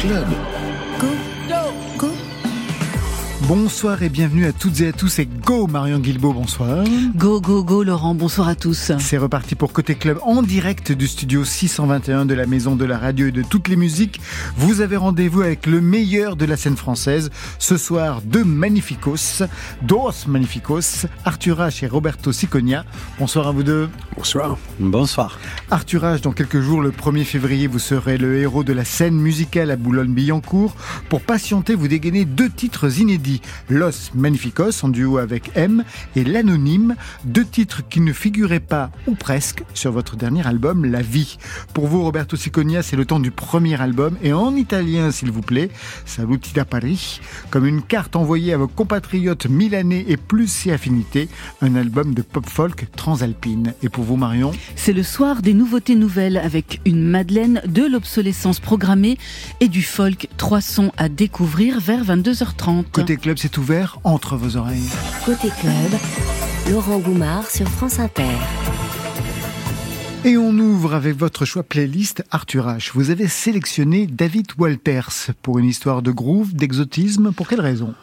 Club. Bonsoir et bienvenue à toutes et à tous et go Marion Guilbault, bonsoir. Go, go, go Laurent, bonsoir à tous. C'est reparti pour Côté Club en direct du studio 621 de la Maison de la Radio et de toutes les musiques. Vous avez rendez-vous avec le meilleur de la scène française. Ce soir, deux Magnificos, dos Magnificos, Arthur H et Roberto Siconia. Bonsoir à vous deux. Bonsoir. Bonsoir. Arthur H, dans quelques jours, le 1er février, vous serez le héros de la scène musicale à Boulogne-Billancourt. Pour patienter, vous dégainez deux titres inédits. Los Magnificos en duo avec M et L'Anonyme, deux titres qui ne figuraient pas, ou presque, sur votre dernier album La Vie. Pour vous, Roberto Siconia, c'est le temps du premier album et en italien, s'il vous plaît, Saluti da Paris, comme une carte envoyée à vos compatriotes milanais et plus si affinités, un album de pop folk transalpine. Et pour vous, Marion? C'est le soir des nouveautés nouvelles avec une Madeleine, de l'obsolescence programmée et du folk, trois sons à découvrir vers 22h30. Côté club, c'est ouvert entre vos oreilles. Côté club, Laurent Goumard sur France Inter. Et on ouvre avec votre choix playlist Arthur H. Vous avez sélectionné David Walters pour une histoire de groove, d'exotisme. Pour quelle raison?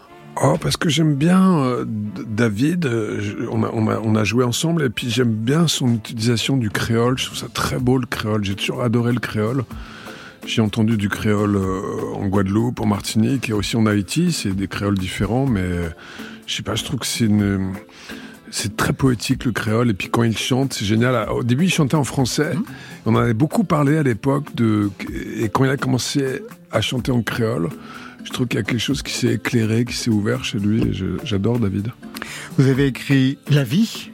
Oh, parce que j'aime bien euh, David. Euh, on, a, on, a, on, a, joué ensemble et puis j'aime bien son utilisation du créole. Je trouve ça très beau le créole. J'ai toujours adoré le créole. J'ai entendu du créole euh, en Guadeloupe, en Martinique et aussi en Haïti. C'est des créoles différents, mais je sais pas, je trouve que c'est une. C'est très poétique le créole et puis quand il chante, c'est génial. Au début, il chantait en français. Mmh. On en avait beaucoup parlé à l'époque de et quand il a commencé à chanter en créole, je trouve qu'il y a quelque chose qui s'est éclairé, qui s'est ouvert chez lui. et J'adore David. Vous avez écrit La vie.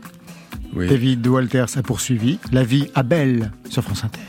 Oui. David Walters a poursuivi La vie à Belle sur France Inter.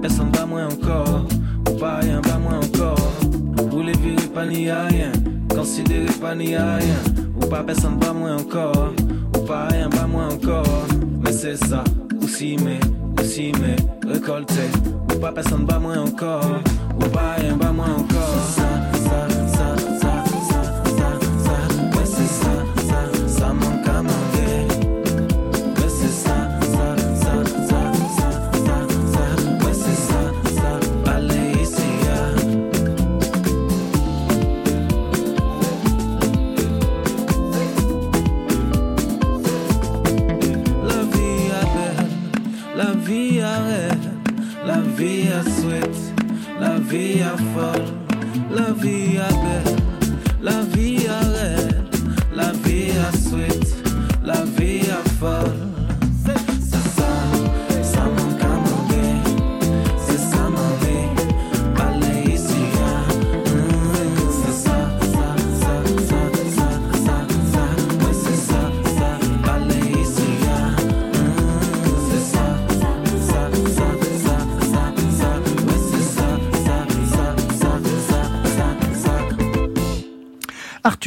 personne va moins encore. Ou pas rien va moins encore. Ou les virer pas n'y a rien. Considérer pas n'y a rien. Ou pas personne va moins encore. Ou pas rien va moins encore. Mais c'est ça, ou si mais, ou si mais, récolter. Ou pas personne va moins encore.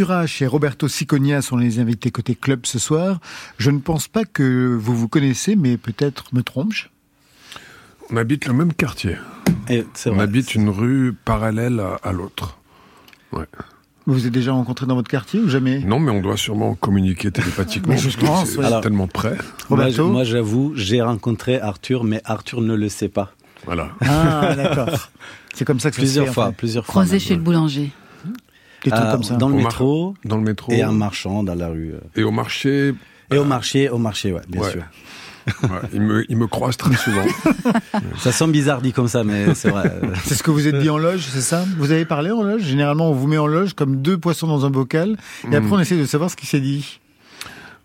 Arthur H et Roberto Siconia sont les invités côté club ce soir. Je ne pense pas que vous vous connaissez, mais peut-être me trompe-je? On habite le même quartier. Et On vrai. habite une rue parallèle à, à l'autre. Ouais. Vous vous êtes déjà rencontrés dans votre quartier ou jamais? Non, mais on doit sûrement communiquer télépathiquement. Je pense, c'est oui. tellement près. Moi, Roberto Moi, j'avoue, j'ai rencontré Arthur, mais Arthur ne le sait pas. Voilà. Ah, d'accord. C'est comme ça que ça se Plusieurs fait, fois, plusieurs fois. Croisé chez le boulanger. Des trucs Ah, comme ça. Dans le métro Dans le métro. et en marchant dans la rue. euh. Et au marché, Et au marché, au marché, ouais, bien Ouais. sûr. ouais, il, me, il me croise très souvent. Ça semble bizarre dit comme ça, mais c'est vrai. C'est ce que vous êtes dit en loge, c'est ça? Vous avez parlé en loge? Généralement, on vous met en loge comme deux poissons dans un bocal, et après Mm. on essaie de savoir ce qui s'est dit.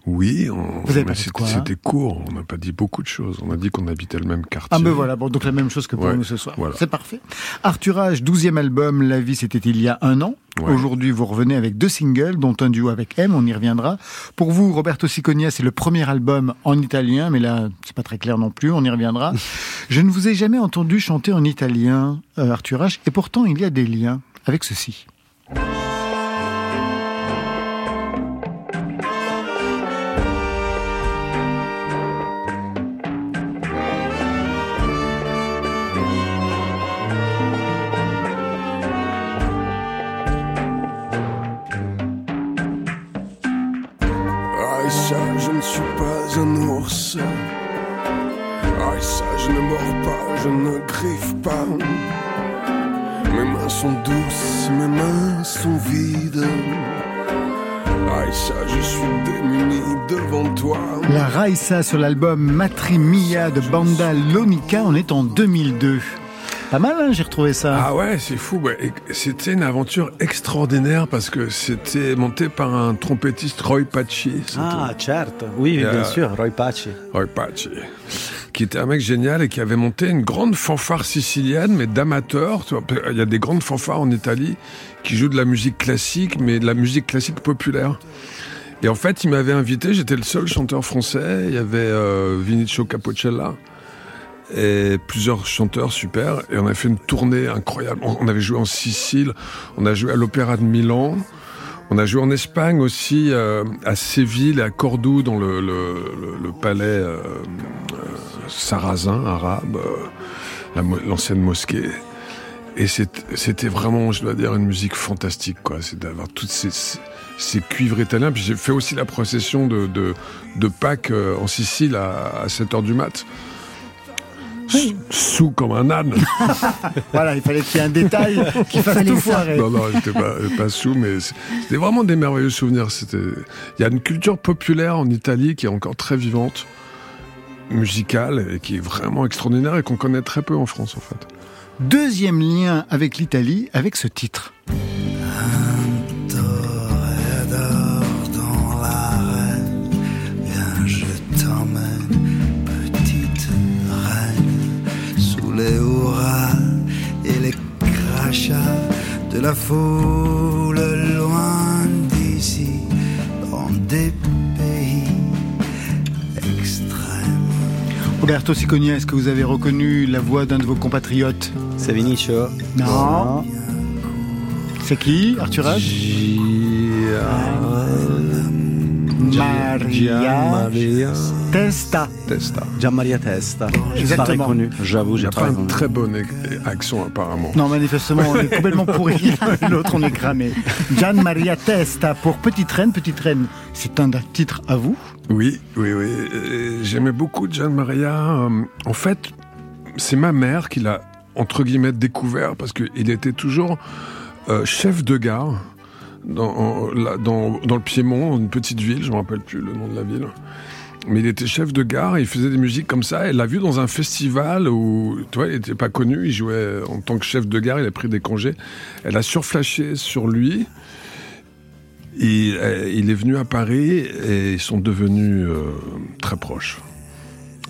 Oui, on, Vous avez hein c'était court. On n'a pas dit beaucoup de choses. On a dit qu'on habitait le même quartier. Ah ben voilà, bon, donc la même chose que pour Ouais, nous ce soir. voilà. C'est parfait. Arthur H, 12e album, La vie c'était il y a un an. Ouais. Aujourd'hui, vous revenez avec deux singles, dont un duo avec M, on y reviendra. Pour vous, Roberto Siconia, c'est le premier album en italien, mais là, c'est pas très clair non plus, on y reviendra. Je ne vous ai jamais entendu chanter en italien, euh, Arthur H, et pourtant il y a des liens avec ceci. Aïssa, je ne mords pas, je ne griffe pas. Mes mains sont douces, mes mains sont vides. Aïssa, je suis démuni devant toi. La Raissa sur l'album Matri Mia de Banda Lonica, on est en 2002. Pas mal, hein, j'ai retrouvé ça. Ah ouais, c'est fou. ouais. C'était une aventure extraordinaire parce que c'était monté par un trompettiste Roy Paci. Ah, certo. Oui, oui, Euh, bien sûr, Roy Paci. Roy Paci. Qui était un mec génial et qui avait monté une grande fanfare sicilienne, mais d'amateurs. Il y a des grandes fanfares en Italie qui jouent de la musique classique, mais de la musique classique populaire. Et en fait, il m'avait invité, j'étais le seul chanteur français. Il y avait euh, Vinicio Capocella et plusieurs chanteurs super. Et on a fait une tournée incroyable. On, avait joué en Sicile, on a joué à l'Opéra de Milan. On a joué en Espagne aussi, euh, à Séville et à Cordoue, dans le, palais euh, euh, sarrasin, arabe, l'ancienne mosquée. Et c'était vraiment, je dois dire, une musique fantastique, quoi. C'est d'avoir toutes ces, cuivres italiens. Puis j'ai fait aussi la procession de, Pâques en Sicile à, à 7 heures du mat. Sous comme un âne. Voilà, il fallait qu'il y ait un détail qui fasse Fallait tout foirer. Non, non, j'étais pas, pas sous, mais c'est- c'était vraiment des merveilleux souvenirs. C'était, il y a une culture populaire en Italie qui est encore très vivante, musicale, et qui est vraiment extraordinaire et qu'on connaît très peu en France, en fait. Deuxième lien avec l'Italie, avec ce titre. Toréador de la foule loin d'ici, dans des pays extrêmes. Roberto Siconia, est-ce que vous avez reconnu la voix d'un de vos compatriotes? C'est Vinicio. Non. C'est qui Arthur H? Maria Maria Testa. Testa. Gianmaria Testa. J'ai pas Exactement. reconnu. J'avoue, j'ai pas pas un très bon ac- accent, apparemment. Non, manifestement, on est complètement pourri. L'autre, on est cramé. Gian Maria Testa pour Petite Reine. Petite Reine, c'est un titre à vous? Oui, oui, oui. J'aimais beaucoup Gian Maria. Euh, En fait, c'est ma mère qui l'a, entre guillemets, découvert parce qu'il était toujours euh, chef de gare dans, en- là, dans, dans le Piémont, une petite ville, je me rappelle plus le nom de la ville. Mais il était chef de gare, et il faisait des musiques comme ça. Elle l'a vu dans un festival où, tu vois, il n'était pas connu, il jouait en tant que chef de gare, il a pris des congés. Elle a surflashé sur lui. Et, euh, il est venu à Paris et ils sont devenus euh, très proches.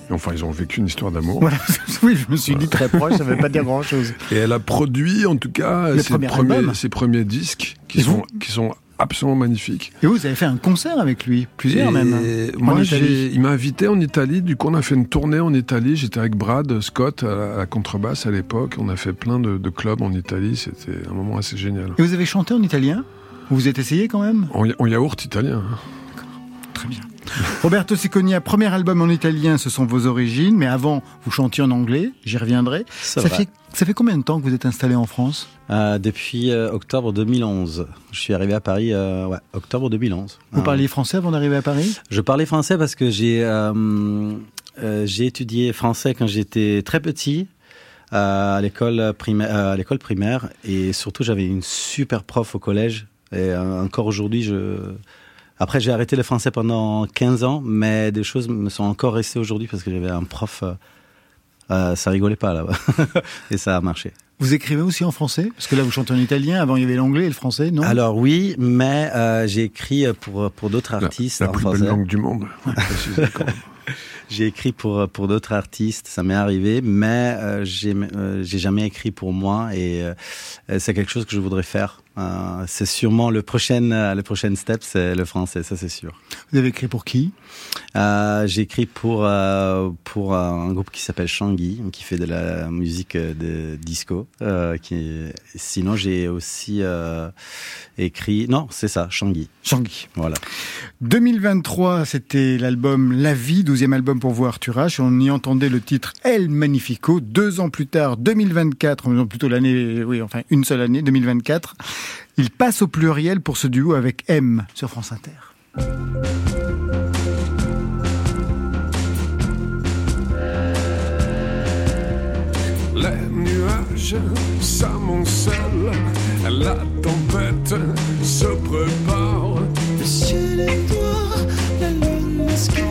Et Enfin, ils ont vécu une histoire d'amour. Voilà. Oui, je me suis dit très proche, ça ne veut pas dire grand-chose. Et elle a produit, en tout cas, ses premier premiers, album. ses premiers disques qui Et sont, vous qui sont absolument magnifiques. Et vous, vous avez fait un concert avec lui, plusieurs Et même. En Moi, il m'a invité en Italie. Du coup, on a fait une tournée en Italie. J'étais avec Brad Scott à la, à la contrebasse à l'époque. On a fait plein de, de clubs en Italie. C'était un moment assez génial. Et vous avez chanté en italien? Vous vous êtes essayé quand même? En, en yaourt italien. hein. Très bien. Roberto Sicconia, premier album en italien, ce sont vos origines, mais avant, vous chantiez en anglais, j'y reviendrai. C'est Ça fait, ça fait combien de temps que vous êtes installé en France? Euh, depuis euh, octobre 2011. Je suis arrivé à Paris, euh, ouais, octobre 2011. Vous Euh, parliez français avant d'arriver à Paris? Je parlais français parce que j'ai j'ai étudié français quand j'étais très petit à l'école primaire, à l'école primaire et surtout j'avais une super prof au collège et encore aujourd'hui je après j'ai arrêté le français pendant 15 ans mais des choses me sont encore restées aujourd'hui parce que j'avais un prof euh, ça rigolait pas là-bas et ça a marché. Vous écrivez aussi en français? Parce que là, vous chantez en italien, avant il y avait l'anglais et le français, non? Alors oui, mais euh, j'ai écrit pour pour d'autres artistes la en plus français. belle langue du monde. J'ai écrit pour pour d'autres artistes, ça m'est arrivé, mais euh, j'ai euh, j'ai jamais écrit pour moi et euh, c'est quelque chose que je voudrais faire. Euh, c'est sûrement le prochain euh, le prochain step, c'est le français, ça c'est sûr. Vous avez écrit pour qui? Euh, j'ai écrit pour euh, pour un groupe qui s'appelle Shangi, qui fait de la musique de disco. Euh, qui sinon j'ai aussi euh, écrit non c'est ça Shangi, Shangi. voilà. 2023, c'était l'album La Vie, 12e album pour vous Arthur H. On y entendait le titre El Magnifico. Deux ans plus tard, 2024, non, plutôt l'année, oui, enfin une seule année, 2024, il passe au pluriel pour ce duo avec M sur France Inter. Les nuages s'amoncellent, la tempête se prépare. Le ciel est noir, la lune masquée,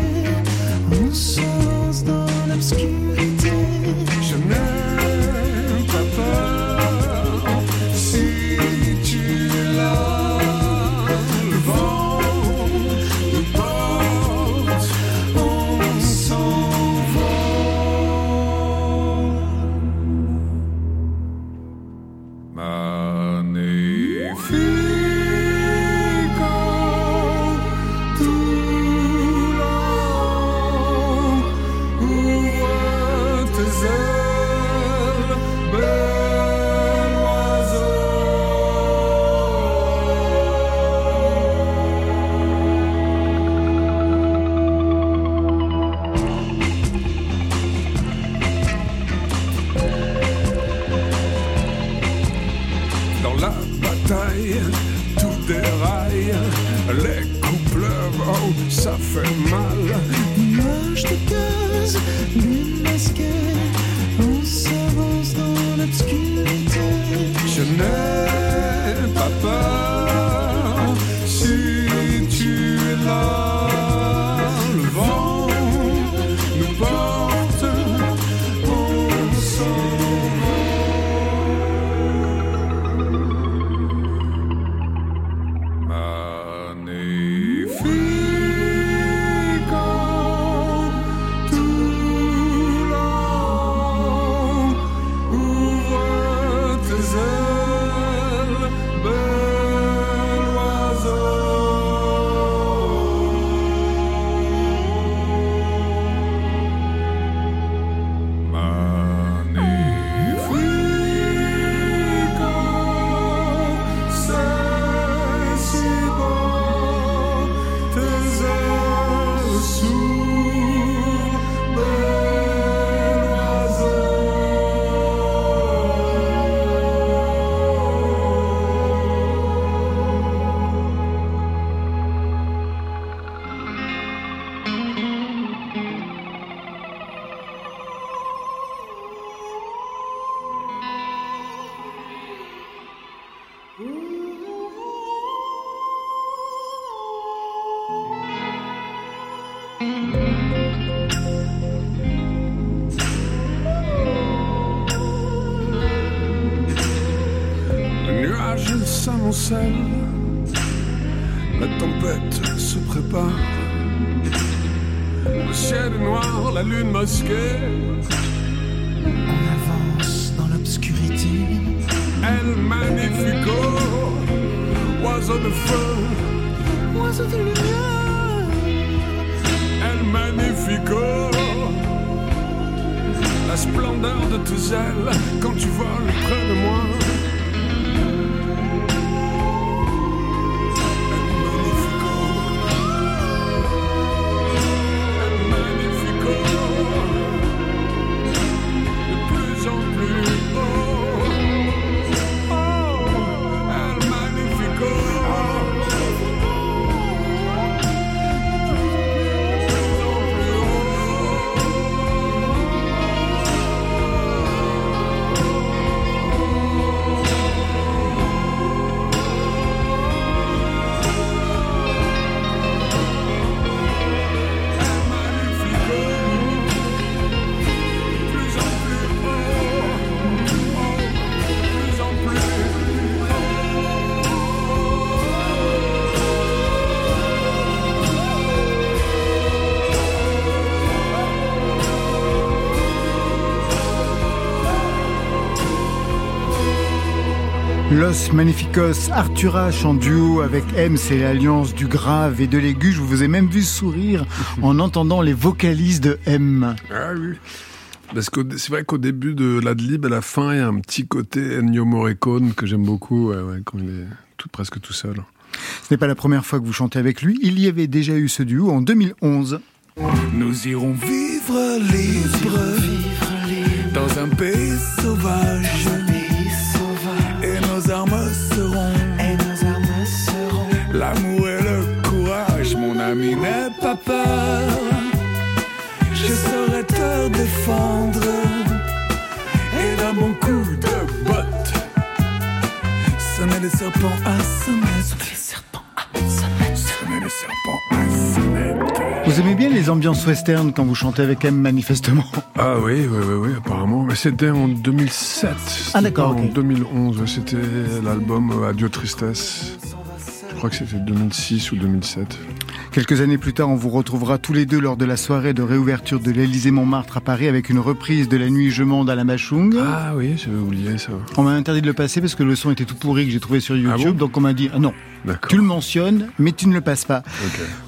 la tempête se prépare. Le ciel est noir, la lune masquée. On avance dans l'obscurité. El Magnifico, oiseau de feu. Oiseau de lumière, El Magnifico, la splendeur de tes ailes quand tu voles près de moi. Los Magnificos, Arthur H en duo avec M, c'est l'alliance du grave et de l'aigu. Je vous ai même vu sourire en entendant les vocalises de M. Ah oui. Parce que c'est vrai qu'au début de l'adlib, à la fin, il y a un petit côté Ennio Morricone que j'aime beaucoup, ouais, ouais, quand il est tout, presque tout seul. Ce n'est pas la première fois que vous chantez avec lui. Il y avait déjà eu ce duo en 2011. Nous irons vivre libre, dans un pays sauvage. Peur. Je saurai te défendre. Et d'un bon coup de botte, sonner les serpents à sonnette. Sonner les serpents à sonnette. Vous aimez bien les ambiances western quand vous chantez avec M, manifestement? Ah oui, oui, oui, oui apparemment. Mais c'était en 2007. C'était Ah, d'accord. En 2011, ouais, c'était l'album Adieu Tristesse. Je crois que c'était 2006 ou 2007. Quelques années plus tard, on vous retrouvera tous les deux lors de la soirée de réouverture de l'Élysée Montmartre à Paris avec une reprise de La Nuit Je monte à la Machung. Ah oui, j'avais oublié ça. On m'a interdit de le passer parce que le son était tout pourri que j'ai trouvé sur YouTube. bon donc on m'a dit ah non, tu le mentionnes, mais tu ne le passes pas.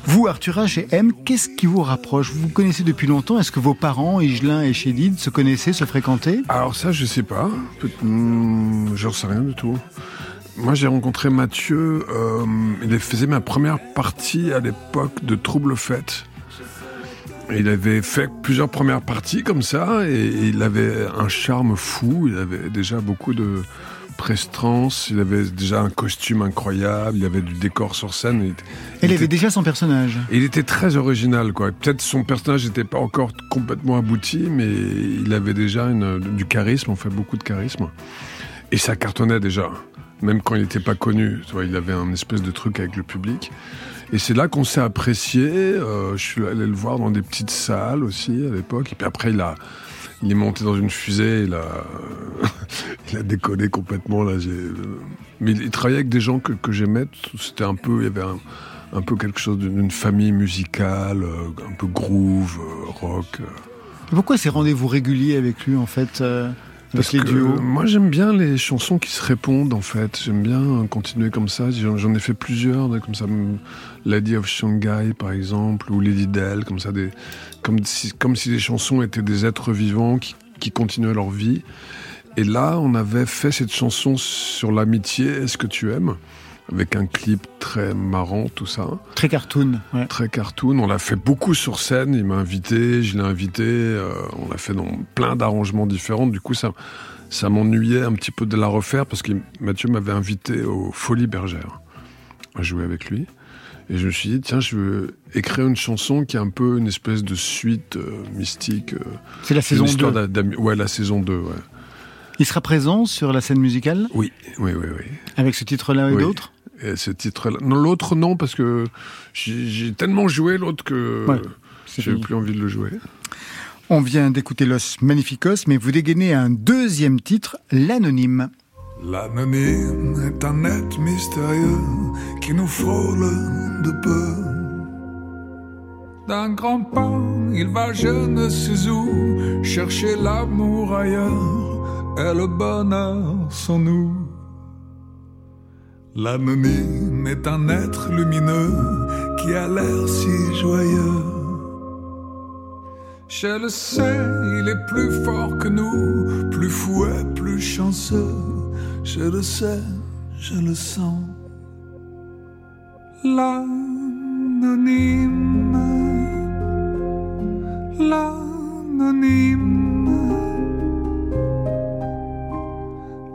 Vous, Arthur H et M, qu'est-ce qui vous rapproche? Vous vous connaissez depuis longtemps Est-ce que vos parents, Igelin et Chédid, se connaissaient, se fréquentaient? Alors ça, je sais pas. Peut- hmm, J'en sais rien du tout. Moi, j'ai rencontré Mathieu. euh, il faisait ma première partie à l'époque de Trouble Fête. Il avait fait plusieurs premières parties comme ça, et il avait un charme fou. Il avait déjà beaucoup de prestance. Il avait déjà un costume incroyable. Il avait du décor sur scène. Il, Elle il avait était- déjà son personnage. il était très original, quoi. Peut-être son personnage n'était pas encore complètement abouti, mais il avait déjà une- du charisme, on fait beaucoup de charisme. Et ça cartonnait déjà, même quand il n'était pas connu. Il avait un espèce de truc avec le public. Et c'est là qu'on s'est apprécié. Euh, je suis allé le voir dans des petites salles aussi à l'époque. Et puis après, il a, il est monté dans une fusée. Il a, il a décollé complètement là. euh, Mais il, il travaillait avec des gens que, j'aimais. C'était un peu, il y avait un, peu quelque chose d'une famille musicale, euh, un peu groove, rock. Pourquoi ces rendez-vous réguliers avec lui, en fait, Parce les que, duos moi j'aime bien les chansons qui se répondent en fait. J'aime bien continuer comme ça. J'en ai fait plusieurs, comme ça, Lady of Shanghai par exemple, ou Lady Dell, comme ça, des, comme si, comme si les chansons étaient des êtres vivants qui, qui continuaient leur vie. Et là, on avait fait cette chanson sur l'amitié. Est-ce que tu aimes? Avec un clip très marrant, tout ça Très cartoon. ouais. très cartoon. On l'a fait beaucoup sur scène. Il m'a invité, je l'ai invité. euh, on l'a fait dans plein d'arrangements différents. Du coup, ça, ça m'ennuyait un petit peu de la refaire parce que Mathieu m'avait invité aux Folies Bergères à jouer avec lui. Et je me suis dit, tiens, je veux écrire une chanson qui est un peu une espèce de suite euh, mystique. euh, C'est la saison histoire 2. d'a- d'ami- Ouais, la saison 2, ouais. Il sera présent sur la scène musicale? Oui, oui, oui, oui. avec ce titre-là et Oui. d'autres? Et ce titre-là. Non, l'autre, non, parce que j'ai tellement joué l'autre que Ouais, j'ai plus envie de le jouer. On vient d'écouter Los Magnificos, mais vous dégainez un deuxième titre, l'anonyme. L'anonyme est un être mystérieux qui nous frôle de peu. D'un grand pas, il va je ne sais où chercher l'amour ailleurs et le bonheur sans nous. L'anonyme est un être lumineux qui a l'air si joyeux. Je le sais, il est plus fort que nous, plus fou et plus chanceux. Je le sais, je le sens. L'anonyme, l'anonyme,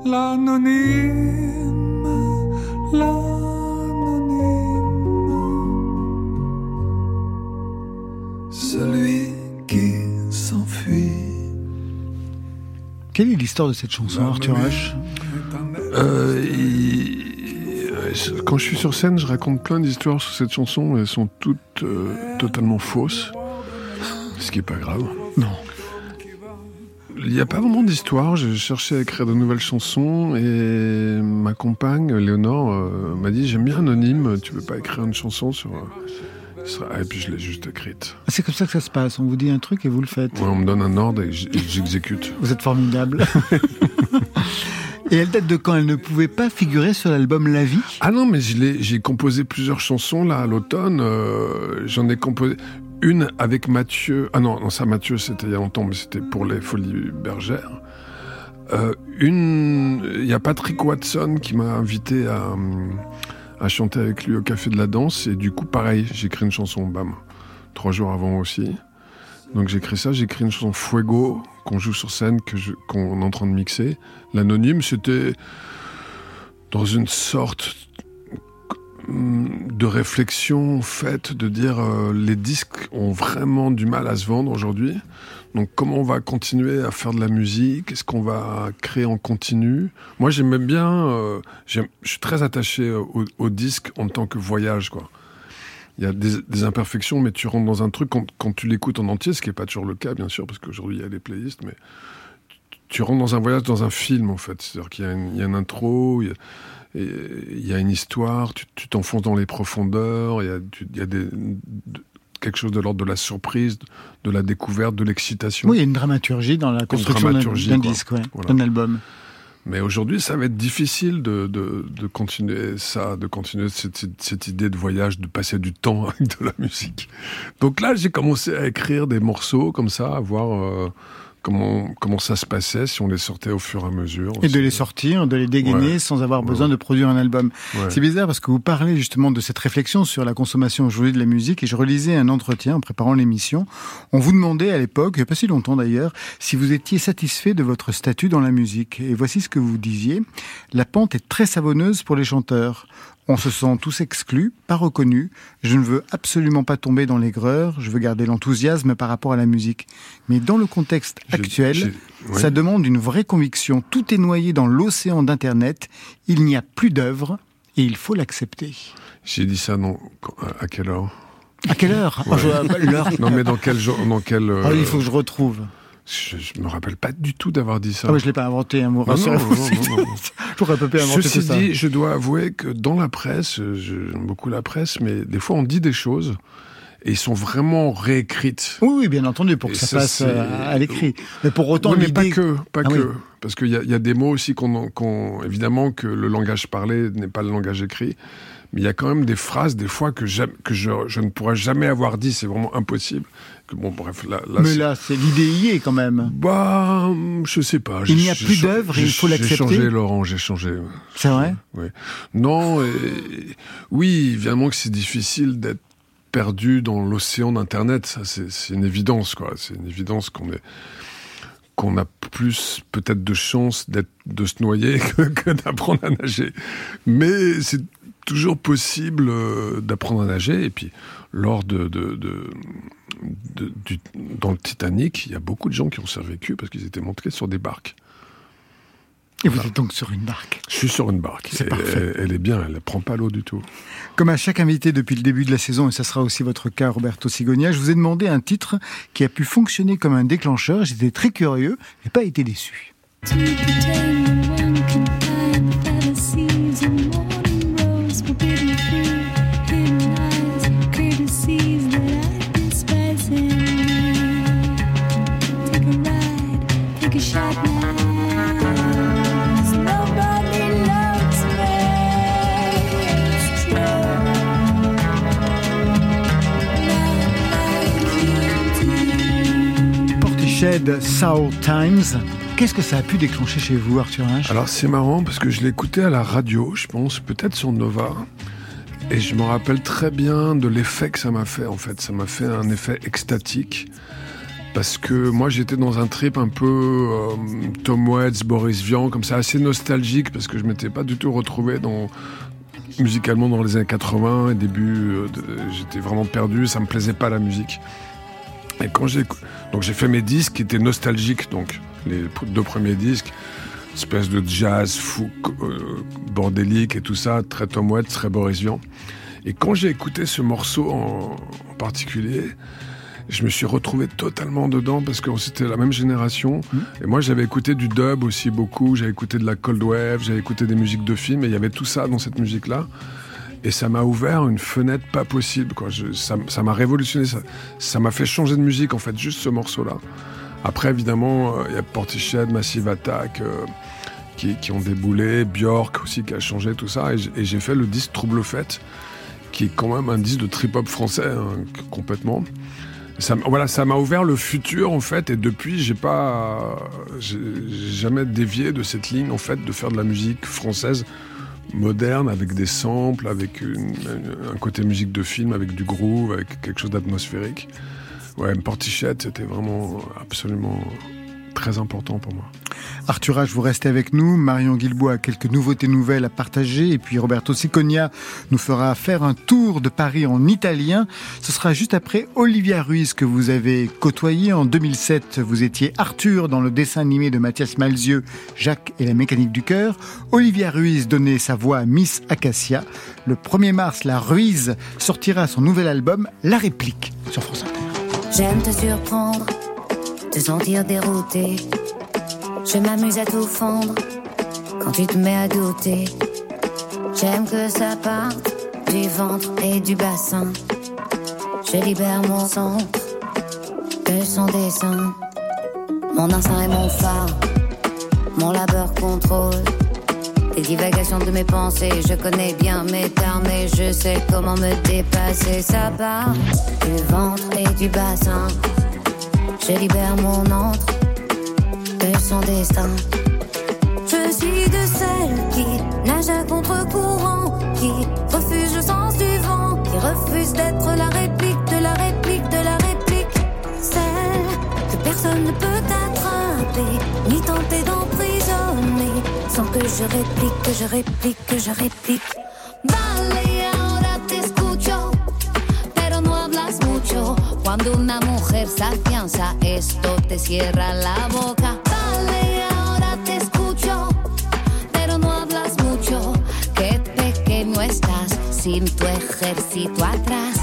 l'anonyme, l'anonyme. Celui qui s'enfuit. Quelle est l'histoire de cette chanson, Arthur H? Euh, Quand je suis sur scène, je raconte plein d'histoires sur cette chanson. Elles sont toutes euh, totalement fausses. Ce qui est pas grave. Non. Il n'y a pas vraiment d'histoire. J'ai cherché à écrire de nouvelles chansons et ma compagne, Léonore, euh, m'a dit J'aime bien Anonyme, tu veux pas écrire une chanson sur. euh, Ah, Et puis je l'ai juste écrite. C'est comme ça que ça se passe. On vous dit un truc et vous le faites. Ouais, on me donne un ordre et j'exécute. Vous êtes formidable. Et elle date de quand? Elle ne pouvait pas figurer sur l'album La Vie? Ah non, mais j'ai composé plusieurs chansons là à l'automne. euh, J'en ai composé une avec Mathieu. Ah non, ça Mathieu c'était il y a longtemps, mais c'était pour les Folies Bergères. Euh, une, il y a Patrick Watson qui m'a invité à, chanter avec lui au Café de la Danse et du coup pareil, j'ai écrit une chanson, bam, trois jours avant aussi. Donc j'ai écrit ça, j'ai écrit une chanson Fuego qu'on joue sur scène, qu'on est en train de mixer. L'anonyme, c'était dans une sorte de réflexion faite de dire euh, les disques ont vraiment du mal à se vendre aujourd'hui. Donc comment on va continuer à faire de la musique? Est-ce qu'on va créer en continu? Moi j'aime bien, euh, j'aime- je suis très attaché au, au disque en tant que voyage quoi. Il y a des, imperfections, mais tu rentres dans un truc quand, tu l'écoutes en entier, ce qui n'est pas toujours le cas bien sûr, parce qu'aujourd'hui il y a les playlists, mais tu rentres dans un voyage, dans un film en fait. C'est-à-dire qu'il y, y a une intro, il y a, il y a une histoire, tu t'enfonces dans les profondeurs, il y a, tu- il y a des, de- quelque chose de l'ordre de la surprise, de la découverte, de l'excitation. Oui, il y a une dramaturgie dans la construction d'un disque, ouais, Voilà. d'un album. Mais aujourd'hui, ça va être difficile de, de, de continuer ça, de continuer cette, cette- cette idée de voyage, de passer du temps avec de la musique. Donc là, j'ai commencé à écrire des morceaux comme ça, à voir euh, comment, comment ça se passait, si on les sortait au fur et à mesure. Et de les sortir, de les dégainer Ouais. sans avoir besoin ouais. de produire un album. Ouais. C'est bizarre parce que vous parlez justement de cette réflexion sur la consommation aujourd'hui de la musique et je relisais un entretien en préparant l'émission. On vous demandait à l'époque, il n'y a pas si longtemps d'ailleurs, si vous étiez satisfait de votre statut dans la musique. Et voici ce que vous disiez. La pente est très savonneuse pour les chanteurs. On se sent tous exclus, pas reconnus. Je ne veux absolument pas tomber dans l'aigreur. Je veux garder l'enthousiasme par rapport à la musique. Mais dans le contexte actuel, ouais. ça demande une vraie conviction. Tout est noyé dans l'océan d'Internet. Il n'y a plus d'œuvre et il faut l'accepter. J'ai dit ça non, à quelle heure? À quelle heure? Ouais. Ah, je- L'heure. Non, mais dans quel genre, dans quel euh, Ah, il faut que je retrouve. Je, je me rappelle pas du tout d'avoir dit ça. Ah, mais je l'ai pas inventé, un mot. Non, non, non, non. J'aurais pas pu inventer Ceci ça. dit, je dois avouer que dans la presse, j'aime beaucoup la presse, mais des fois on dit des choses et ils sont vraiment réécrites. Oui, oui, bien entendu, pour que ça, ça, passe euh, à l'écrit. Mais pour autant, Oui, mais pas que, pas Ah que. oui. Parce qu'il y, a- il y a des mots aussi qu'on, qu'on- évidemment que le langage parlé n'est pas le langage écrit, mais il y a quand même des phrases des fois que, que je, je ne pourrais jamais avoir dit, c'est vraiment impossible. Que, bon, bref, là, là, Mais là, c'est l'idée y est quand même. bah, je sais pas. Il n'y a plus d'œuvre il faut l'accepter. J'ai changé, Laurent, j'ai changé. C'est vrai? Oui. Non, et- oui, évidemment que c'est difficile d'être perdu dans l'océan d'Internet. Ça, c'est c'est une évidence, quoi. C'est une évidence qu'on est qu'on a plus peut-être de chance d'être de se noyer que, que d'apprendre à nager. Mais c'est toujours possible euh, d'apprendre à nager. Et puis, lors de, de, de- de- du- dans le Titanic, il y a beaucoup de gens qui ont survécu parce qu'ils étaient montés sur des barques. Et vous êtes donc sur une barque. Je suis sur une barque. C'est. Elle, elle est bien, elle ne prend pas l'eau du tout. Comme à chaque invité depuis le début de la saison, et ça sera aussi votre cas, Roberto Sigonia, je vous ai demandé un titre qui a pu fonctionner comme un déclencheur. J'étais très curieux et pas été déçu. Soul Times. Qu'est-ce que ça a pu déclencher chez vous, Arthur Alors c'est marrant parce que je l'écoutais à la radio, je pense, peut-être sur Nova. Et je me rappelle très bien de l'effet que ça m'a fait en fait. Ça m'a fait un effet extatique. Parce que moi j'étais dans un trip un peu euh, Tom Waits, Boris Vian, comme ça, assez nostalgique, parce que je m'étais pas du tout retrouvé dans, musicalement dans les années 80 et début, euh, j'étais vraiment perdu, ça me plaisait pas la musique. Et quand j'ai donc j'ai fait mes disques qui étaient nostalgiques, donc les deux premiers disques, espèce de jazz fou, euh, bordélique et tout ça, très Tom Waits, très Boris Vian. Et quand j'ai écouté ce morceau en, en particulier, je me suis retrouvé totalement dedans parce que c'était la même génération. Et moi, j'avais écouté du dub aussi beaucoup. J'avais écouté de la cold wave, j'avais écouté des musiques de films. Et il y avait tout ça dans cette musique-là. Et ça m'a ouvert une fenêtre pas possible. Quoi. Ça m'a révolutionné. Ça m'a fait changer de musique, en fait, juste ce morceau-là. Après, évidemment, euh, il y a Portiched, Massive Attack, euh, qui, qui ont déboulé, Björk aussi qui a changé tout ça, et j'ai fait le disque Trouble Fête, qui est quand même un disque de trip-hop français hein, complètement. Ça, voilà, ça m'a ouvert le futur en fait, et depuis j'ai pas, j'ai jamais dévié de cette ligne en fait de faire de la musique française moderne avec des samples, avec un côté musique de film, avec du groove, avec quelque chose d'atmosphérique. Ouais, Portichette, c'était vraiment absolument très important pour moi. Arthur H, vous restez avec nous. Marion Guilbault a quelques nouveautés nouvelles à partager. Et puis Roberto Siconia nous fera faire un tour de Paris en italien. Ce sera juste après Olivia Ruiz que vous avez côtoyé. En 2007, vous étiez Arthur dans le dessin animé de Mathias Malzieux, Jacques et la mécanique du cœur. Olivia Ruiz donnait sa voix à Miss Acacia. Le 1er mars, la Ruiz sortira son nouvel album, La Réplique, sur France Inter. J'aime te surprendre, te sentir dérouté. Je m'amuse à tout fondre quand tu te mets à douter. J'aime que ça parte du ventre et du bassin. Je libère mon centre de son dessin. Mon instinct est mon phare, mon labeur contrôle. Les divagations de mes pensées, je connais bien mes termes et je sais comment me dépasser. Ça part du ventre et du bassin. Je libère mon entre de son destin. Je suis de celles qui nagent à contre-courant, qui refuse le sens du qui refuse d'être la réplique de la réplique de la réplique. Celle que personne ne peut attraper, ni tenter d'emprisonner, sans que je réplique, que je réplique, que je réplique. Cuando una mujer se afianza, esto te cierra la boca. Vale, ahora te escucho, pero no hablas mucho. Qué pequeño estás sin tu ejército atrás.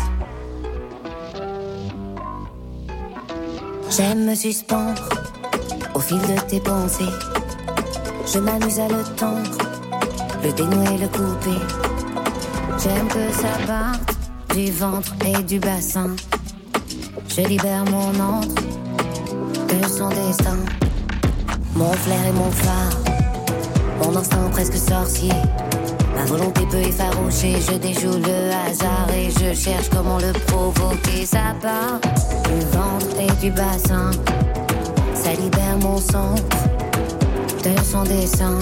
J'aime me suspendre au fil de tes pensées. Je m'amuse à le tendre, le dénouer, le couper. J'aime que ça parte du ventre et du bassin. Je libère mon entre de son destin. Mon flair et mon phare, mon instinct presque sorcier. Ma volonté peut effaroucher, je déjoue le hasard et je cherche comment le provoquer. Ça part du ventre et du bassin. Ça libère mon centre de son dessin.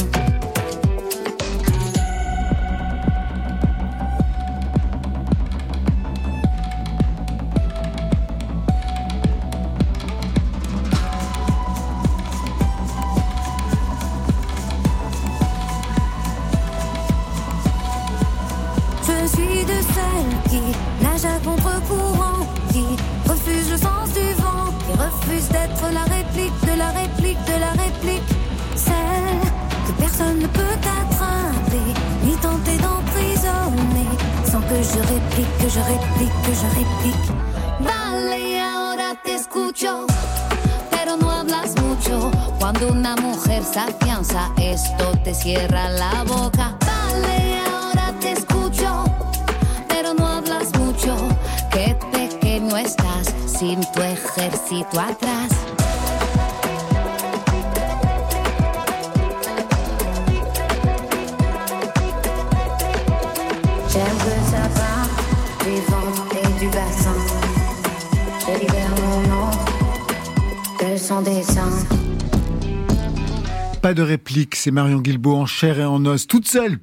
J'aime que ça part du ventre et du bassin. Je libère mon nom de son dessin. Pas de réplique, c'est Marion Guilbault en chair et en os, toute seule.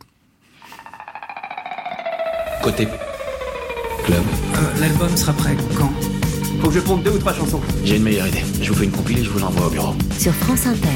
Côté club. Euh, L'album sera prêt quand? Faut que je ponde deux ou trois chansons. J'ai une meilleure idée. Je vous fais une compile et je vous l'envoie au bureau. Sur France Inter.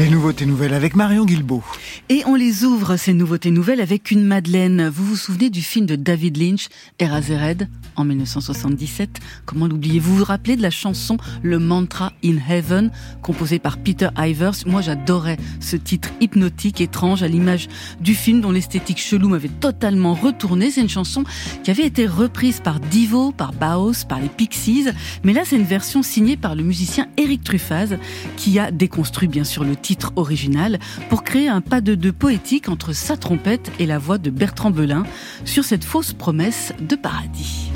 Les nouveautés nouvelles avec Marion Guilbault. Et on les ouvre, ces nouveautés nouvelles, avec une Madeleine. Vous vous souvenez du film de David Lynch, Eraserhead, en 1977 Comment l'oubliez Vous vous rappelez de la chanson Le Mantra in Heaven, composée par Peter Ivers? Moi, j'adorais ce titre hypnotique, étrange, à l'image du film dont l'esthétique chelou m'avait totalement retourné. C'est une chanson qui avait été reprise par Divo, par Baos, par les Pixies. Mais là, c'est une version signée par le musicien Eric Truffaz, qui a déconstruit bien sûr le titre original pour créer un pas de deux poétique entre sa trompette et la voix de Bertrand Belin sur cette fausse promesse de paradis.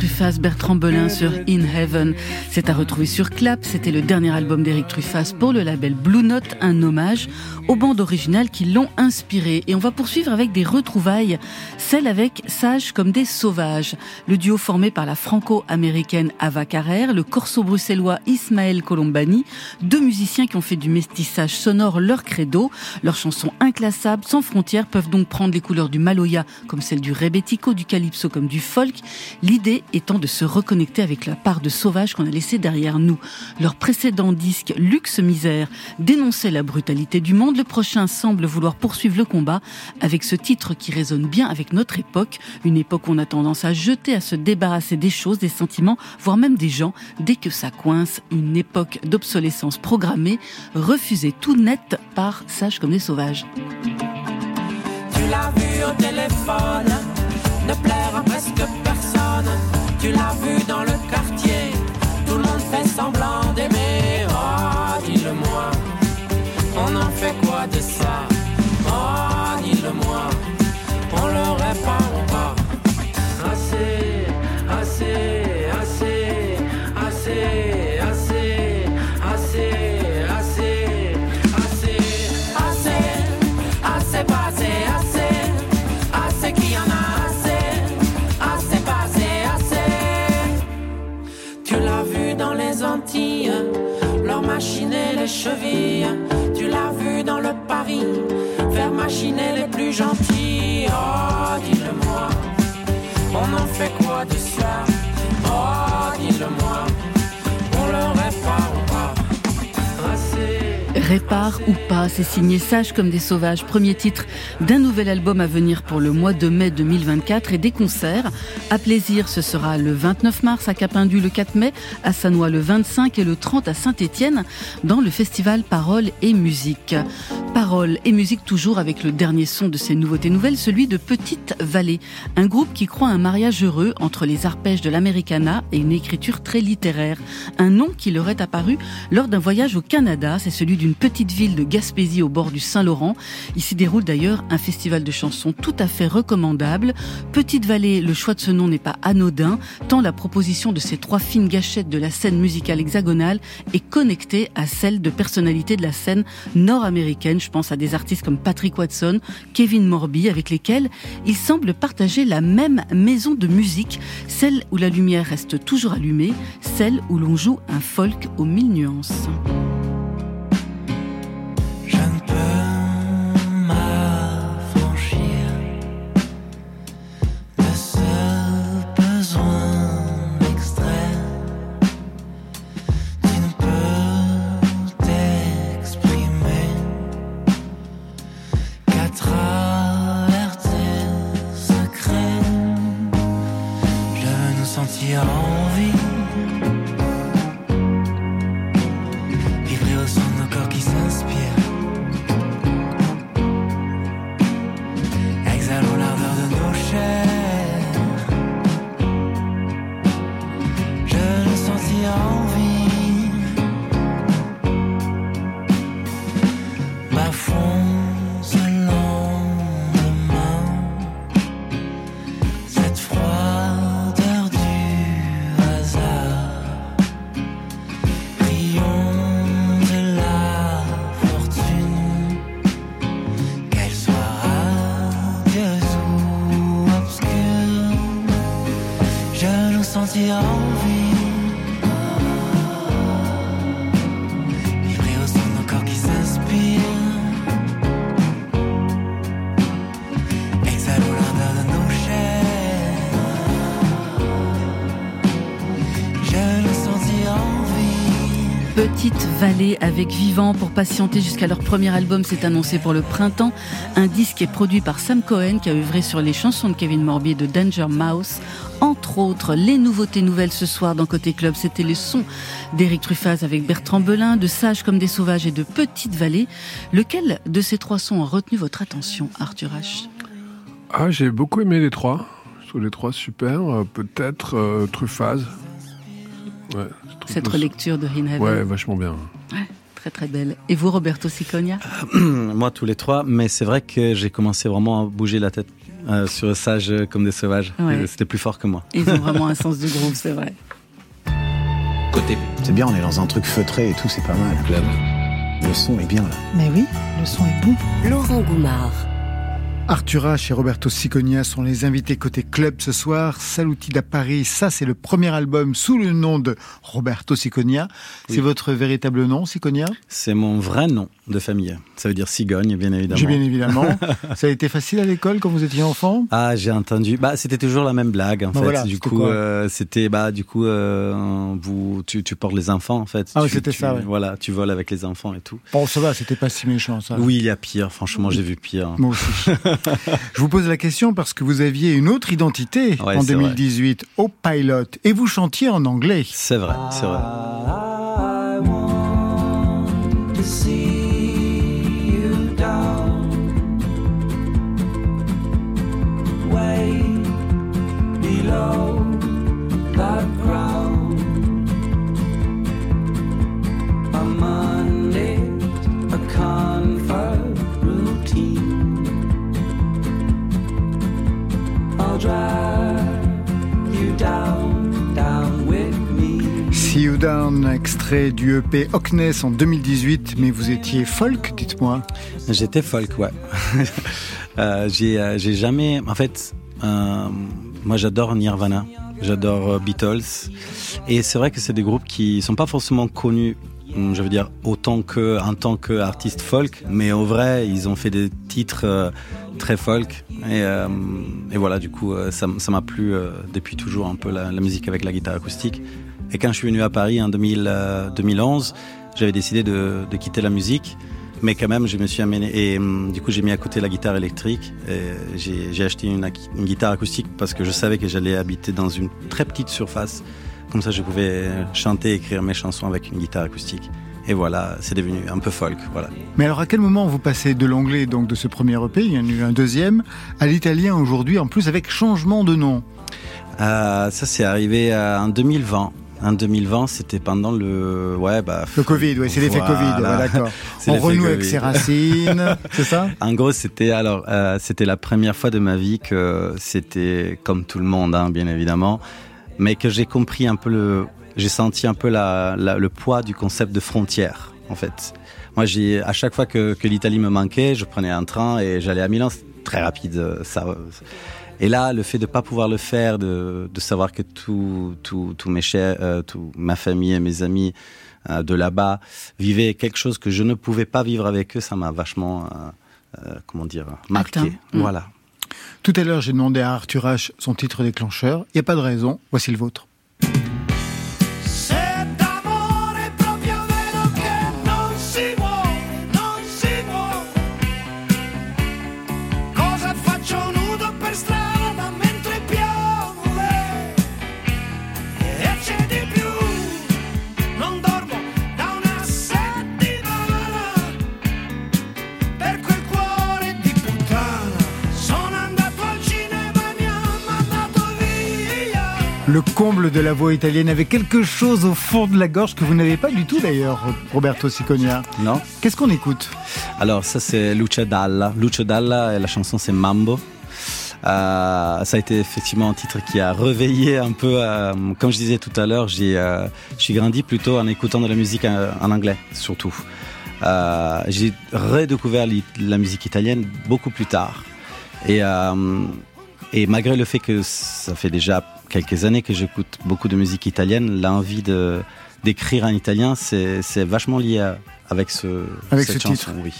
Truffaz, Bertrand Belin sur In Heaven. C'est à retrouver sur Clap. C'était le dernier album d'Eric Truffaz pour le label Blue Note, un hommage aux bandes originales qui l'ont inspiré. Et on va poursuivre avec des retrouvailles, celles avec Sages comme des sauvages. Le duo formé par la franco-américaine Ava Carrère, le corso bruxellois Ismaël Colombani, deux musiciens qui ont fait du mestissage sonore leur credo. Leurs chansons inclassables, sans frontières, peuvent donc prendre les couleurs du maloya comme celle du rebetiko, du calypso comme du folk. L'idée étant de se reconnecter avec la part de sauvage qu'on a laissée derrière nous. Leur précédent disque Luxe Misère dénonçait la brutalité du monde. Le prochain semble vouloir poursuivre le combat avec ce titre qui résonne bien avec notre époque, une époque où on a tendance à jeter, à se débarrasser des choses, des sentiments, voire même des gens, dès que ça coince, une époque d'obsolescence programmée, refusée tout net par Sages comme des sauvages. Tu l'as vu dans le Tu l'as vu dans le Paris, faire machiner les plus gentils. Oh, dis-le-moi, on en fait quoi de ça? Oh, dis-le-moi, Répare ou pas, c'est signé Sage comme des sauvages, premier titre d'un nouvel album à venir pour le mois de mai 2024 et des concerts. À plaisir, ce sera le 29 mars à Capindu, le 4 mai, à Sanois le 25 et le 30 à Saint-Étienne dans le festival Parole et Musique. Parole et musique toujours avec le dernier son de ces nouveautés nouvelles, celui de Petite Vallée, un groupe qui croit un mariage heureux entre les arpèges de l'americana et une écriture très littéraire. Un nom qui leur est apparu lors d'un voyage au Canada, c'est celui d'une petite ville de Gaspésie au bord du Saint-Laurent. Il s'y déroule d'ailleurs un festival de chansons tout à fait recommandable. Petite Vallée, le choix de ce nom n'est pas anodin, tant la proposition de ces trois fines gâchettes de la scène musicale hexagonale est connectée à celle de personnalités de la scène nord-américaine. Je pense à des artistes comme Patrick Watson, Kevin Morby, avec lesquels ils semblent partager la même maison de musique, celle où la lumière reste toujours allumée, celle où l'on joue un folk aux mille nuances. sentir envie. Avec Vivant pour patienter jusqu'à leur premier album, c'est annoncé pour le printemps. Un disque est produit par Sam Cohen qui a œuvré sur les chansons de Kevin Morby et de Danger Mouse. Entre autres, les nouveautés nouvelles ce soir dans Côté Club, c'était les sons d'Éric Truffaz avec Bertrand Belin, de Sages comme des sauvages et de Petite Vallée. Lequel de ces trois sons a retenu votre attention, Arthur H? Ah, j'ai beaucoup aimé les trois. Je trouve les trois super. Euh, Peut-être euh, Truffaz. Ouais, Cette relecture de In Heaven. Ouais, vachement bien. Ouais, très très belle. Et vous, Roberto Siconia Moi, tous les trois, mais c'est vrai que j'ai commencé vraiment à bouger la tête euh, sur Sage comme des sauvages. Ouais. C'était plus fort que moi. Ils ont vraiment un sens du groupe, c'est vrai. Côté C'est bien, on est dans un truc feutré et tout, c'est pas mal. club. Le son est bien là. Mais oui, le son est bon. Laurent Goumard. Arthur H et Roberto Siconia sont les invités côté club ce soir. Saluti da Paris, ça c'est le premier album sous le nom de Roberto Siconia. C'est votre véritable nom, Siconia? C'est mon vrai nom de famille. Ça veut dire cigogne, bien évidemment. Bien évidemment. ça a été facile à l'école quand vous étiez enfant? Ah, j'ai entendu. Bah, c'était toujours la même blague en Bah fait. voilà, du c'était coup, euh, c'était bah du coup, euh, vous, tu, tu portes les enfants en fait. Ah oui, c'était ça, ouais. Voilà, tu voles avec les enfants et tout. Bon, ça va, c'était pas si méchant ça. Oui, il y a pire. Franchement, j'ai vu pire. Moi aussi. Je vous pose la question parce que vous aviez une autre identité Ouais, en c'est vrai. 2018 au Pilot et vous chantiez en anglais. C'est vrai, c'est vrai. I want to see you down, way below See You Down, extrait du EP Hockness en 2018, mais vous étiez folk, dites-moi. J'étais folk, ouais. Euh, j'ai, euh, j'ai jamais, en fait, euh, moi j'adore Nirvana, j'adore euh, Beatles, et c'est vrai que c'est des groupes qui sont pas forcément connus, hum, je veux dire autant que en tant qu'artistes folk, mais au vrai ils ont fait des titres euh, très folk, et, euh, et voilà du coup euh, ça, m'a plu euh, depuis toujours un peu la, musique avec la guitare acoustique. Et quand je suis venu à Paris en 2000, euh, 2011, j'avais décidé de, quitter la musique. Mais quand même, je me suis amené et du coup, j'ai mis à côté la guitare électrique. J'ai acheté une, une guitare acoustique parce que je savais que j'allais habiter dans une très petite surface. Comme ça, je pouvais chanter, écrire mes chansons avec une guitare acoustique. Et voilà, c'est devenu un peu folk. Voilà. Mais alors à quel moment vous passez de l'anglais, donc de ce premier EP, il y en a eu un deuxième, à l'italien aujourd'hui, en plus avec changement de nom? Euh, ça, c'est arrivé euh, en 2020. En 2020, c'était pendant le ouais bah Le Covid, oui, c'est l'effet Covid, ouais, d'accord. On renoue avec ses racines, c'est ça? En gros, c'était alors euh, c'était la première fois de ma vie que c'était comme tout le monde, hein, bien évidemment, mais que j'ai compris un peu le, j'ai senti un peu la, la- le poids du concept de frontière, en fait. Moi, j'ai à chaque fois que, que l'Italie me manquait, je prenais un train et j'allais à Milan, c'est très rapide, euh, ça. Et là, le fait de pas pouvoir le faire, de, de savoir que tout, tout, tous mes chers, euh, tout, ma famille et mes amis euh, de là-bas vivaient quelque chose que je ne pouvais pas vivre avec eux, ça m'a vachement, euh, euh, comment dire, marqué. Mm. Voilà. Tout à l'heure, j'ai demandé à Arthur H son titre déclencheur. Il n'y a pas de raison. Voici le vôtre. Le comble de la voix italienne avec quelque chose au fond de la gorge que vous n'avez pas du tout d'ailleurs, Roberto Siconia. Non Qu'est-ce qu'on écoute? Alors ça c'est Luce Dalla. Luce Dalla et la chanson c'est Mambo. Euh, ça a été effectivement un titre qui a réveillé un peu, euh, comme je disais tout à l'heure, j'ai euh, grandi plutôt en écoutant de la musique euh, en anglais surtout. J'ai redécouvert la musique italienne beaucoup plus tard. Et, et malgré le fait que ça fait déjà quelques années que j'écoute beaucoup de musique italienne, l'envie de d'écrire en italien, c'est c'est vachement lié à- avec ce Avec cette ce chanson, titre. oui.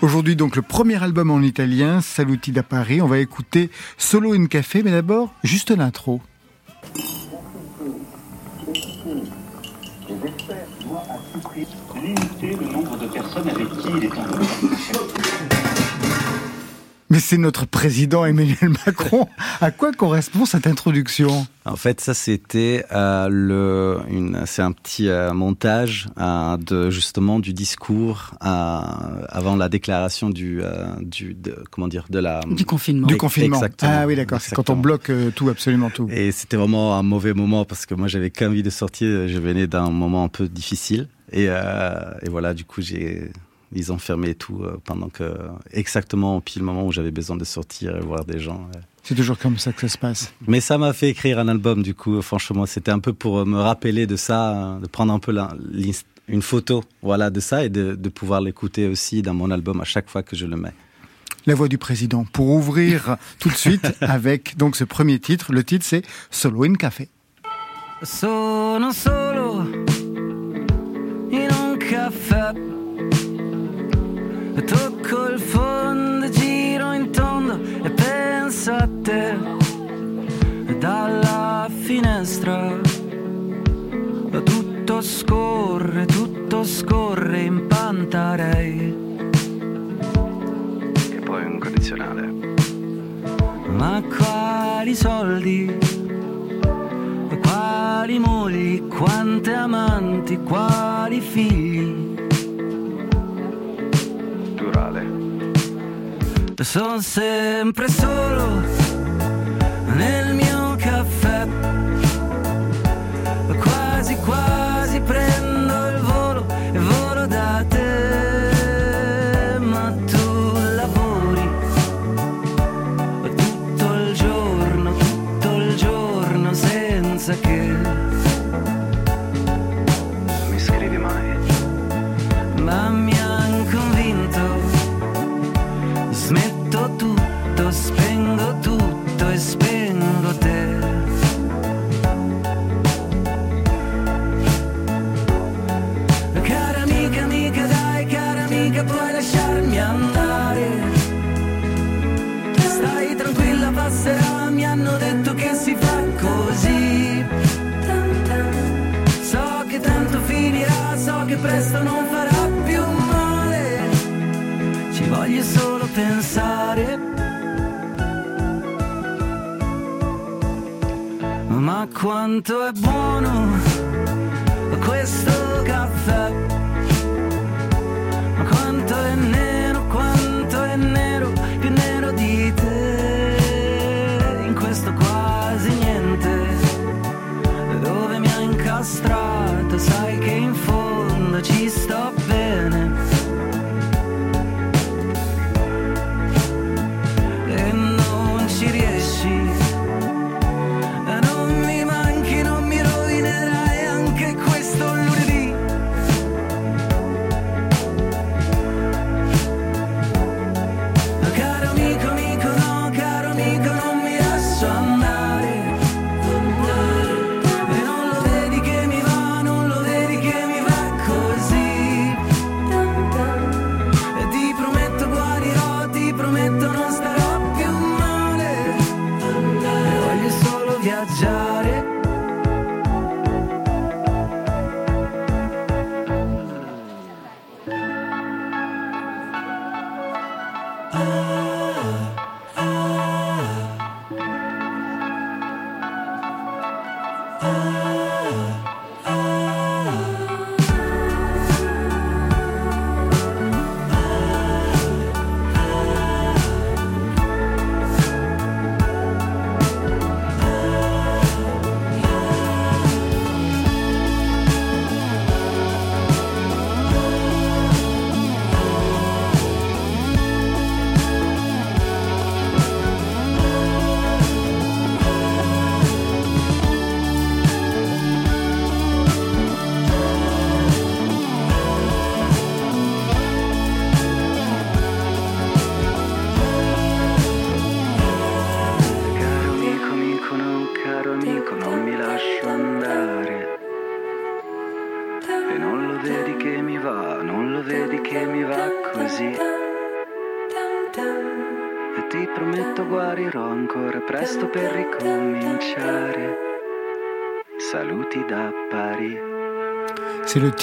Aujourd'hui, donc, le premier album en italien, Saluti da Paris. On va écouter Solo in Café, mais d'abord, juste l'intro. Les experts doivent à tout prix limiter le nombre de personnes avec qui il est en Mais c'est notre président Emmanuel Macron. À quoi correspond cette introduction? En fait, ça c'était euh, le, une, c'est un petit euh, montage euh, de justement du discours euh, avant la déclaration du, euh, du, de, comment dire, de la Du confinement. Du confinement. Exactement. Ah oui, d'accord. C'est quand on bloque euh, tout, absolument tout. Et c'était vraiment un mauvais moment parce que moi j'avais qu'envie de sortir. Je venais d'un moment un peu difficile et, euh, et voilà, du coup j'ai Ils ont fermé tout euh, pendant que, exactement au pile moment où j'avais besoin de sortir et voir des gens. ouais. C'est toujours comme ça que ça se passe. Mais ça m'a fait écrire un album, du coup, franchement, c'était un peu pour euh, me rappeler de ça, euh, de prendre un peu la- une photo, voilà, de ça et de, de pouvoir l'écouter aussi dans mon album à chaque fois que je le mets. La voix du président. Pour ouvrir tout de suite avec donc ce premier titre. Le titre c'est Solo in Café. Sono solo in un caffè. Tocco il fondo, giro in tondo e penso a te. Dalla finestra tutto scorre, tutto scorre in Pantarei. E poi un condizionale. Ma quali soldi? Quali mogli? Quante amanti? Quali figli? Sono sempre solo nel mio che presto non farà più male. Ci voglio solo pensare. Ma quanto è buono questo caffè. Ma quanto è nero, quanto è nero, più nero di te. In questo quasi niente dove mi ha incastrato, sai che in fondo ci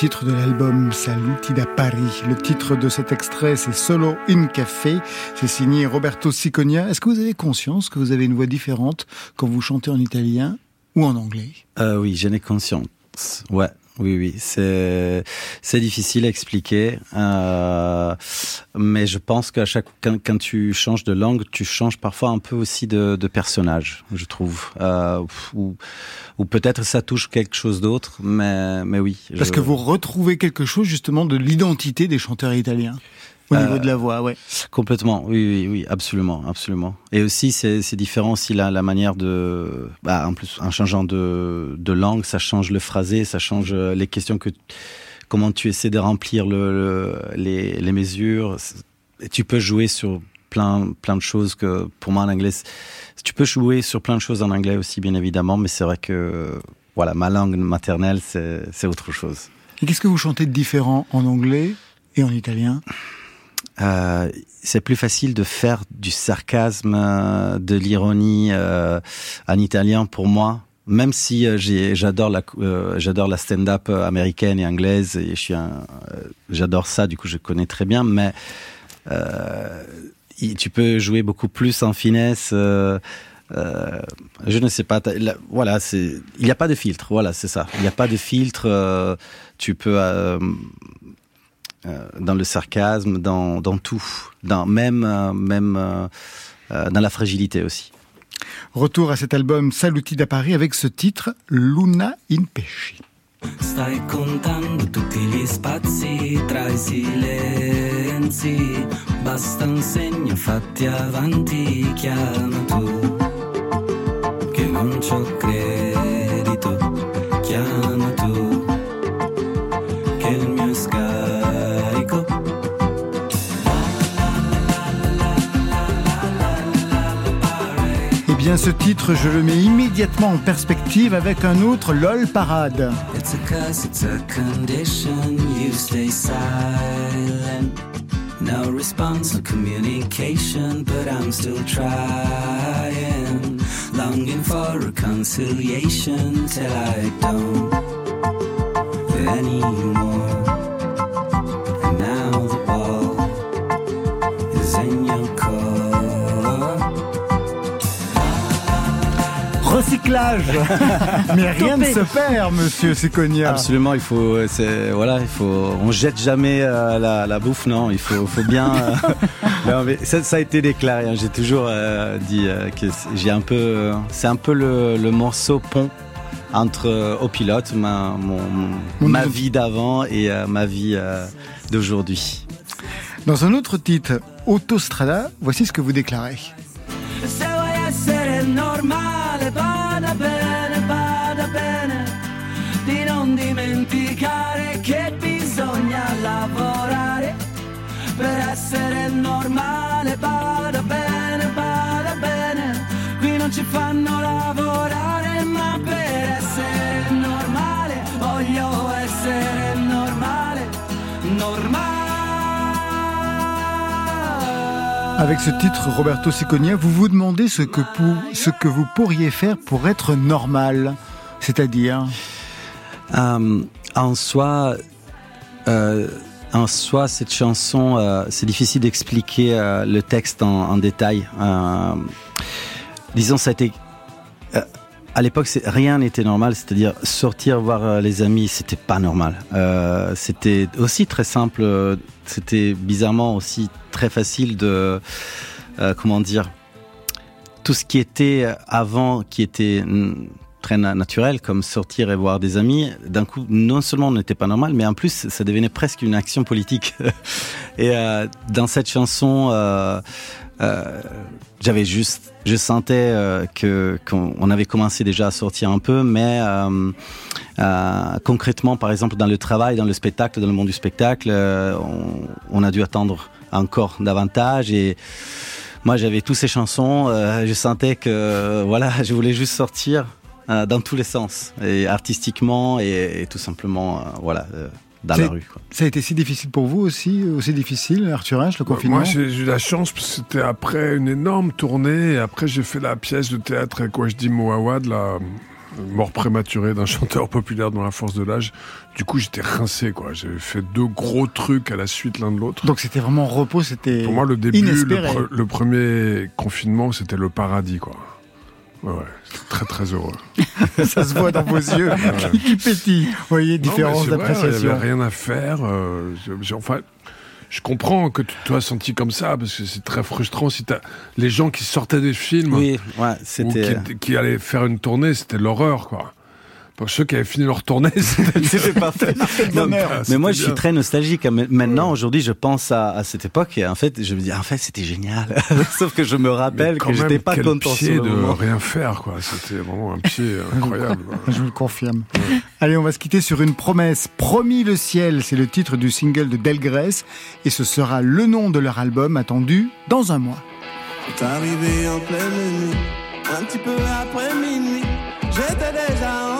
titre de l'album Saluti da Paris. Le titre de cet extrait, c'est Solo in Café. C'est signé Roberto Siconia. Est-ce que vous avez conscience que vous avez une voix différente quand vous chantez en italien ou en anglais? Euh, oui, j'en ai conscience. Ouais, Oui, oui, c'est c'est difficile à expliquer, euh, mais je pense qu'à chaque quand, quand tu changes de langue, tu changes parfois un peu aussi de, de personnage, je trouve, euh, ou ou peut-être ça touche quelque chose d'autre, mais mais oui. Parce je- que vous retrouvez quelque chose justement de l'identité des chanteurs italiens au Euh, niveau de la voix, ouais. Complètement, oui, oui, oui, absolument, absolument. Et aussi, c'est différent aussi la, la manière de, bah, en plus, en changeant de, de langue, ça change le phrasé, ça change euh, les questions que, comment tu essaies de remplir le, le- les, les mesures. Et tu peux jouer sur plein, plein de choses que, pour moi, en anglais, tu peux jouer sur plein de choses en anglais aussi, bien évidemment, mais c'est vrai que, voilà, ma langue maternelle, c'est c'est autre chose. Et qu'est-ce que vous chantez de différent en anglais et en italien? Euh, c'est plus facile de faire du sarcasme, euh, de l'ironie euh, en italien pour moi. Même si j'adore la stand-up américaine et anglaise et j'adore ça du coup je connais très bien mais tu peux jouer beaucoup plus en finesse je ne sais pas. voilà. Il n'y a pas de filtre. Voilà, c'est ça. Il n'y a pas de filtre. tu peux dans le sarcasme, dans, dans tout, dans même euh, même euh, euh, dans la fragilité aussi. Retour à cet album Saluti da Paris avec ce titre Luna in Pesci. Stai contando tutti gli spazi tra i silenzi. Basta un segno, fatti avanti, chiama tu. Che non c'ho credito, bien, ce titre, je le mets immédiatement en perspective avec un autre LOL Parade. It's a curse, it's a condition. You stay silent. No response, no communication, but I'm still trying. Longing for reconciliation till I don't anymore. Recyclage Mais rien ne Topé. se perd, monsieur Seconia. Absolument, il faut, c'est voilà, il faut, on jette jamais euh, la, la bouffe, non, il faut, faut bien. euh, non, mais ça, ça a été déclaré. hein, J'ai toujours euh, dit euh, que c'est- j'ai un peu, euh, c'est un peu le, le morceau pont entre euh, au pilote, ma, mon, mon- ma vie d'avant et euh, ma vie euh, d'aujourd'hui. Dans un autre titre, Autostrada, voici ce que vous déclarez. Bada bene, bada bene, di non dimenticare che bisogna lavorare. Per essere normale, bada bene, bada bene, qui non ci fanno lavorare, ma per essere Avec ce titre, Roberto Seconia, vous vous demandez ce que, vous pourriez faire pour être normal. C'est-à-dire? Euh, en soi, euh, en soi, cette chanson, euh, c'est difficile d'expliquer le texte en, en détail. Disons, ça a été. À l'époque, rien n'était normal, c'est-à-dire sortir voir euh, les amis, c'était pas normal. Euh, c'était aussi très simple, euh, c'était bizarrement aussi très facile de, comment dire, tout ce qui était avant, qui était mm, très na- naturel, comme sortir et voir des amis, d'un coup, non seulement n'était pas normal, mais en plus, ça devenait presque une action politique. et dans cette chanson, j'avais juste, je sentais euh, que qu'on on avait commencé déjà à sortir un peu, mais euh, euh, concrètement, par exemple, dans le travail, dans le spectacle, dans le monde du spectacle, on, a dû attendre encore davantage et moi j'avais toutes ces chansons, je sentais que voilà, je voulais juste sortir dans tous les sens, et artistiquement et, et tout simplement voilà dans Ça- la rue. Quoi. Ça a été si difficile pour vous aussi, aussi difficile, Arthur H, le confinement Moi, j'ai eu la chance, parce que c'était après une énorme tournée, et après j'ai fait la pièce de théâtre avec Wajdi Mouawad, la mort prématurée d'un chanteur populaire dans la force de l'âge. Du coup, j'étais rincé, quoi. J'avais fait deux gros trucs à la suite l'un de l'autre. Donc c'était vraiment repos, c'était Pour moi, le début, le, pre- le premier confinement, c'était le paradis, quoi. Ouais, très très heureux. Ça se voit dans vos yeux qui, qui pétillent. Vous voyez, différence d'appréciation. Il n'y avait rien à faire. euh, je- je- enfin, je comprends que tu te sois senti comme ça, parce que c'est très frustrant si t'as les gens qui sortaient des films Oui, ouais, ou qui, qui allaient faire une tournée, c'était l'horreur, quoi. Pour ceux qui avaient fini leur tournée, c'était parfait. Non, mais, Ah, mais moi, je suis très nostalgique. hein. Maintenant, aujourd'hui, je pense à, à cette époque et en fait, je me dis, en fait, c'était génial. Sauf que je me rappelle Quand que j'étais pas quel content pied sur le de moment. rien faire, quoi. C'était vraiment un pied incroyable. Je vous le confirme. Allez, on va se quitter sur une promesse. Promis le ciel, c'est le titre du single de Delgrès et ce sera le nom de leur album attendu dans un mois. T'es arrivé en pleine nuit, un petit peu après minuit. J'étais déjà endormi,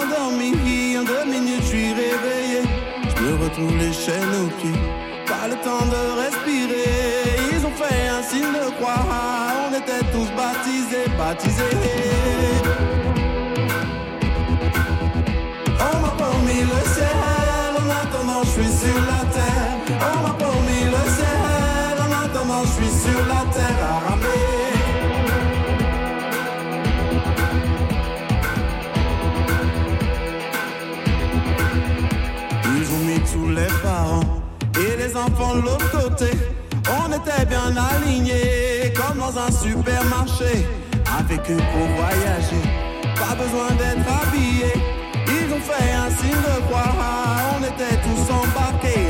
en deux minutes je suis réveillé. Je me retrouve les chaînes aux pieds, pas le temps de respirer. Ils ont fait un signe de croix, on était tous baptisés, baptisés. Les parents et les enfants de l'autre côté. On était bien alignés comme dans un supermarché. Avec eux pour voyager, pas besoin d'être habillés. Ils ont fait un signe de croix, on était tous embarqués.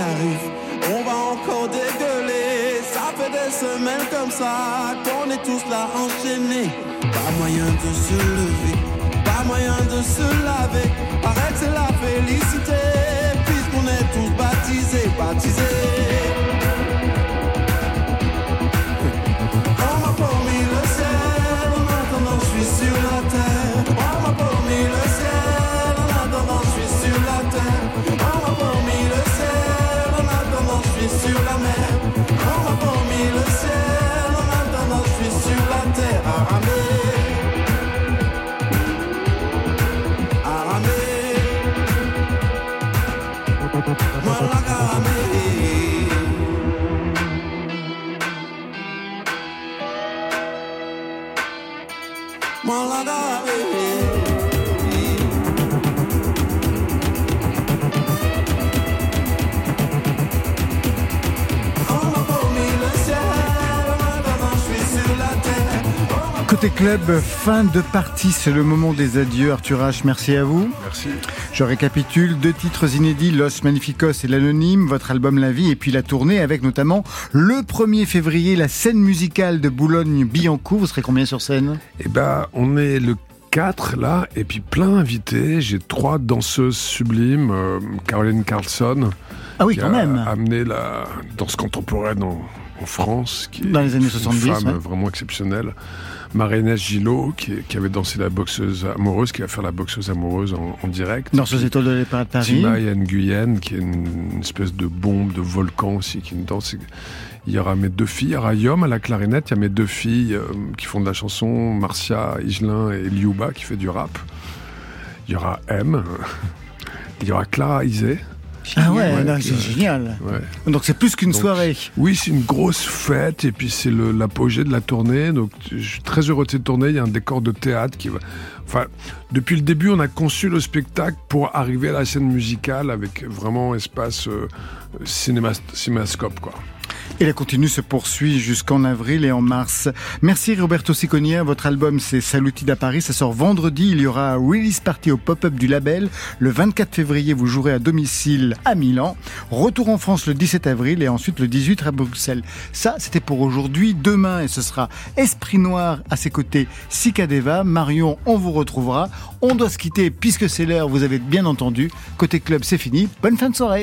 Arrive, on va encore dégueuler. Ça fait des semaines comme ça qu'on est tous là enchaînés. Pas moyen de se lever, pas moyen de se laver. Paraît que c'est la félicité, puisqu'on est tous baptisés, baptisés. On m'a promis le ciel, en attendant je suis sur la sur la Côté club, fin de partie, c'est le moment des adieux. Arthur H, merci à vous. Merci. Je récapitule, deux titres inédits, Los Magnificos et l'Anonyme, votre album La Vie, et puis la tournée avec notamment le 1er février, la scène musicale de Boulogne-Billancourt. Vous serez combien sur scène? Eh ben, on est le 4 là, et puis plein d'invités. J'ai trois danseuses sublimes. euh, Caroline Carlson. Ah oui, qui quand a même. amené la danse contemporaine en, en France. Qui est Dans les années une 70, femme ouais. vraiment exceptionnelle. Marie-Inès Gillot, qui, qui avait dansé la boxeuse amoureuse, qui va faire la boxeuse amoureuse en, en direct. Dans ces étoiles de Paris. Tima Nguyen, qui est une, une espèce de bombe, de volcan aussi, qui nous danse. Il y aura mes deux filles, il y aura Yom à la clarinette, il y a mes deux filles euh, qui font de la chanson, Marcia Higelin et Liuba qui fait du rap. Il y aura M, il y aura Clara Isé. Ah ouais, qui, c'est génial. ouais. Donc c'est plus qu'une soirée. Oui, c'est une grosse fête et puis c'est l'apogée de la tournée. Donc je suis très heureux de cette tournée. Il y a un décor de théâtre qui va. Enfin, depuis le début, on a conçu le spectacle pour arriver à la scène musicale avec vraiment espace euh, cinéma, cinémascope, quoi. Et la continue se poursuit jusqu'en avril et en mars. Merci Roberto Siconia. Votre album c'est Salutide à Paris. Ça sort vendredi. Il y aura un release party au pop-up du label. Le 24 février, vous jouerez à domicile à Milan. Retour en France le 17 avril et ensuite le 18 à Bruxelles. Ça, c'était pour aujourd'hui. Demain, et ce sera Esprit Noir à ses côtés. Cicadeva. Marion, on vous retrouvera. On doit se quitter puisque c'est l'heure. Vous avez bien entendu. Côté club, c'est fini. Bonne fin de soirée.